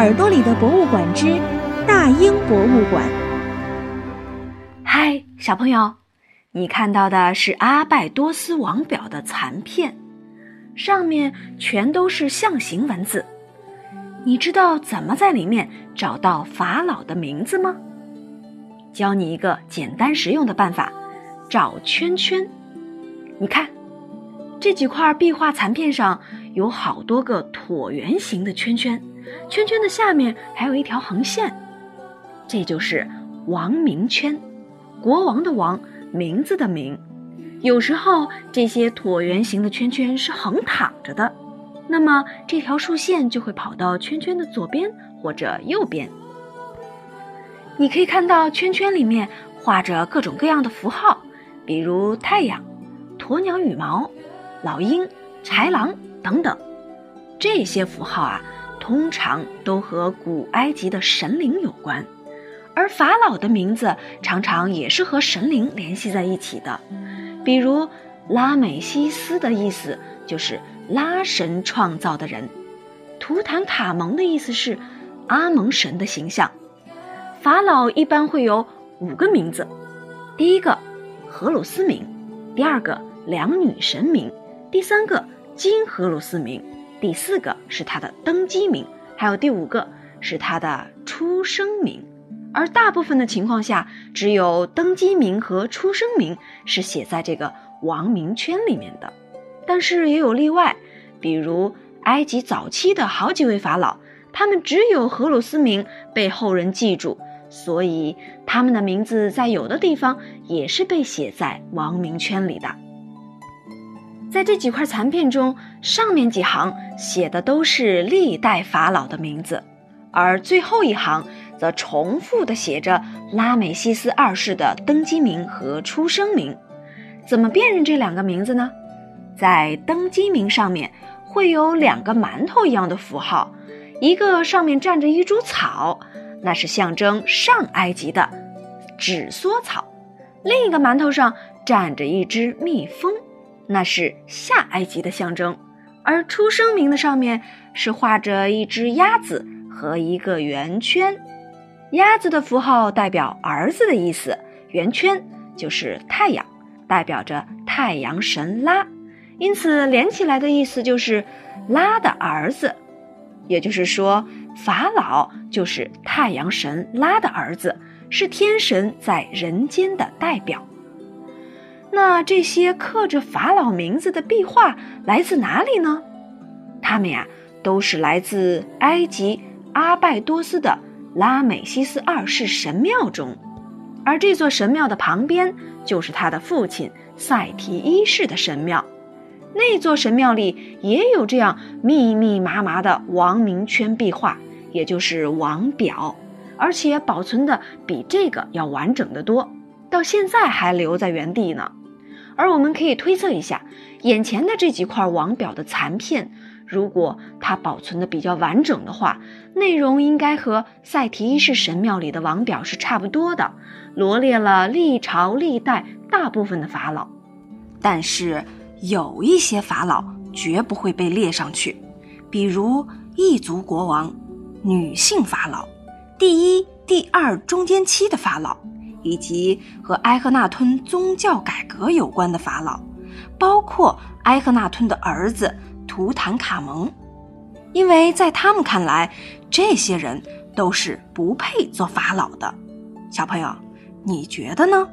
耳朵里的博物馆之大英博物馆。嗨，小朋友，你看到的是阿拜多斯王表的残片，上面全都是象形文字。你知道怎么在里面找到法老的名字吗？教你一个简单实用的办法，找圈圈。你看，这几块壁画残片上有好多个椭圆形的圈圈，圈圈的下面还有一条横线，这就是王名圈，国王的王，名字的名。有时候这些椭圆形的圈圈是横躺着的，那么这条竖线就会跑到圈圈的左边或者右边。你可以看到圈圈里面画着各种各样的符号，比如太阳、鸵鸟羽毛、老鹰、豺狼等等。这些符号啊，通常都和古埃及的神灵有关，而法老的名字常常也是和神灵联系在一起的。比如拉美西斯的意思就是拉神创造的人，图坦卡蒙的意思是阿蒙神的形象。法老一般会有五个名字，第一个荷鲁斯名，第二个两女神名，第三个金荷鲁斯名，第四个是他的登基名，还有第五个是他的出生名。而大部分的情况下，只有登基名和出生名是写在这个王名圈里面的。但是也有例外，比如埃及早期的好几位法老，他们只有荷鲁斯名被后人记住。所以，他们的名字在有的地方也是被写在王名圈里的。在这几块残片中，上面几行写的都是历代法老的名字，而最后一行则重复的写着拉美西斯二世的登基名和出生名。怎么辨认这两个名字呢？在登基名上面会有两个馒头一样的符号，一个上面站着一株草。那是象征上埃及的纸梭草，另一个馒头上站着一只蜜蜂，那是下埃及的象征。而出生名的上面是画着一只鸭子和一个圆圈，鸭子的符号代表儿子的意思，圆圈就是太阳，代表着太阳神拉，因此连起来的意思就是拉的儿子，也就是说。法老就是太阳神拉的儿子，是天神在人间的代表。那这些刻着法老名字的壁画来自哪里呢？它们呀，都是来自埃及阿拜多斯的拉美西斯二世神庙中，而这座神庙的旁边就是他的父亲赛提一世的神庙。那座神庙里也有这样密密麻麻的王名圈壁画，也就是王表，而且保存的比这个要完整的多，到现在还留在原地呢。而我们可以推测一下，眼前的这几块王表的残片，如果它保存的比较完整的话，内容应该和赛提一世神庙里的王表是差不多的，罗列了历朝历代大部分的法老，但是。有一些法老绝不会被列上去，比如异族国王、女性法老、第一、第二中间期的法老，以及和埃赫纳吞宗教改革有关的法老，包括埃赫纳吞的儿子图坦卡蒙，因为在他们看来，这些人都是不配做法老的。小朋友，你觉得呢？